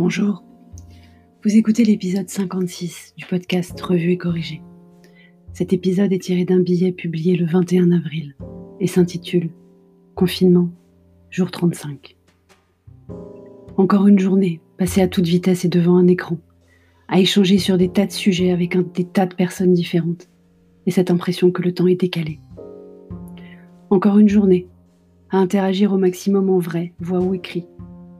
Bonjour. Vous écoutez l'épisode 56 du podcast Revue et corrigé. Cet épisode est tiré d'un billet publié le 21 avril et s'intitule Confinement, jour 35. Encore une journée passée à toute vitesse et devant un écran, à échanger sur des tas de sujets avec des tas de personnes différentes, et cette impression que le temps est décalé. Encore une journée à interagir au maximum en vrai, voix ou écrit,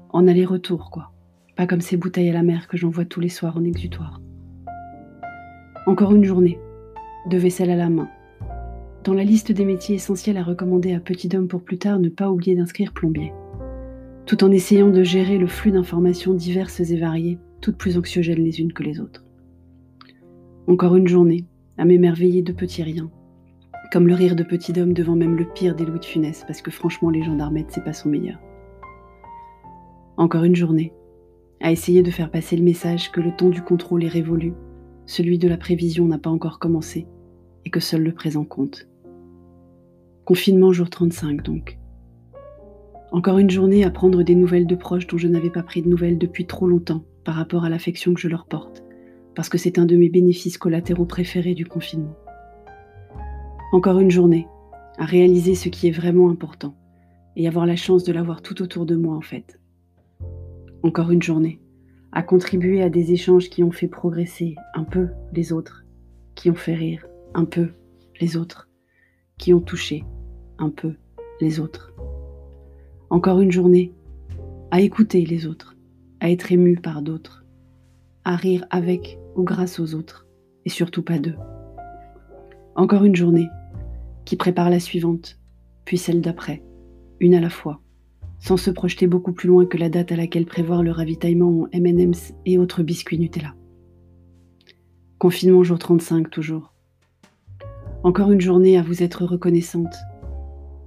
en aller-retour, quoi. Pas comme ces bouteilles à la mer que j'envoie tous les soirs en exutoire. Encore une journée, de vaisselle à la main. Dans la liste des métiers essentiels à recommander à petit homme pour plus tard, ne pas oublier d'inscrire plombier. Tout en essayant de gérer le flux d'informations diverses et variées, toutes plus anxiogènes les unes que les autres. Encore une journée, à m'émerveiller de petits riens, comme le rire de petit homme devant même le pire des Louis de Funès, parce que franchement, les gendarmettes, c'est pas son meilleur. Encore une journée, à essayer de faire passer le message que le temps du contrôle est révolu, celui de la prévision n'a pas encore commencé, et que seul le présent compte. Confinement jour 35 donc. Encore une journée à prendre des nouvelles de proches dont je n'avais pas pris de nouvelles depuis trop longtemps par rapport à l'affection que je leur porte, parce que c'est un de mes bénéfices collatéraux préférés du confinement. Encore une journée, à réaliser ce qui est vraiment important et avoir la chance de l'avoir tout autour de moi en fait. Encore une journée, à contribuer à des échanges qui ont fait progresser un peu les autres, qui ont fait rire un peu les autres, qui ont touché un peu les autres. Encore une journée, à écouter les autres, à être ému par d'autres, à rire avec ou grâce aux autres, et surtout pas d'eux. Encore une journée qui prépare la suivante, puis celle d'après, une à la fois, sans se projeter beaucoup plus loin que la date à laquelle prévoir le ravitaillement en MM's et autres biscuits Nutella. Confinement jour 35 toujours. Encore une journée à vous être reconnaissante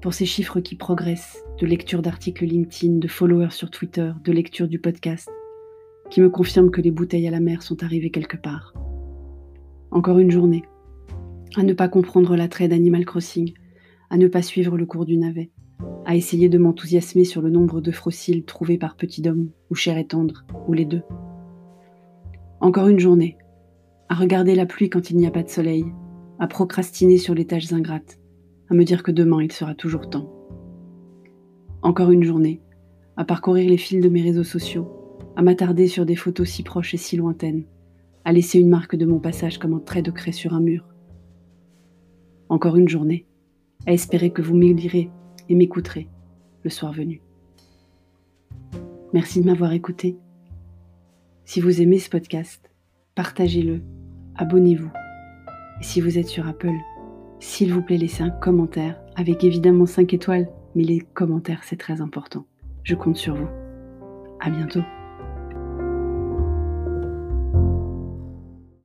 pour ces chiffres qui progressent, de lecture d'articles LinkedIn, de followers sur Twitter, de lecture du podcast, qui me confirment que les bouteilles à la mer sont arrivées quelque part. Encore une journée à ne pas comprendre l'attrait d'Animal Crossing, à ne pas suivre le cours du navet, à essayer de m'enthousiasmer sur le nombre de fossiles trouvés par Petit Homme, ou Cher et Tendre, ou les deux. Encore une journée, à regarder la pluie quand il n'y a pas de soleil, à procrastiner sur les tâches ingrates, à me dire que demain il sera toujours temps. Encore une journée, à parcourir les fils de mes réseaux sociaux, à m'attarder sur des photos si proches et si lointaines, à laisser une marque de mon passage comme un trait de craie sur un mur, encore une journée, à espérer que vous m'élirez et m'écouterez le soir venu. Merci de m'avoir écouté. Si vous aimez ce podcast, partagez-le, abonnez-vous. Et si vous êtes sur Apple, s'il vous plaît, laissez un commentaire, avec évidemment 5 étoiles, mais les commentaires, c'est très important. Je compte sur vous. À bientôt.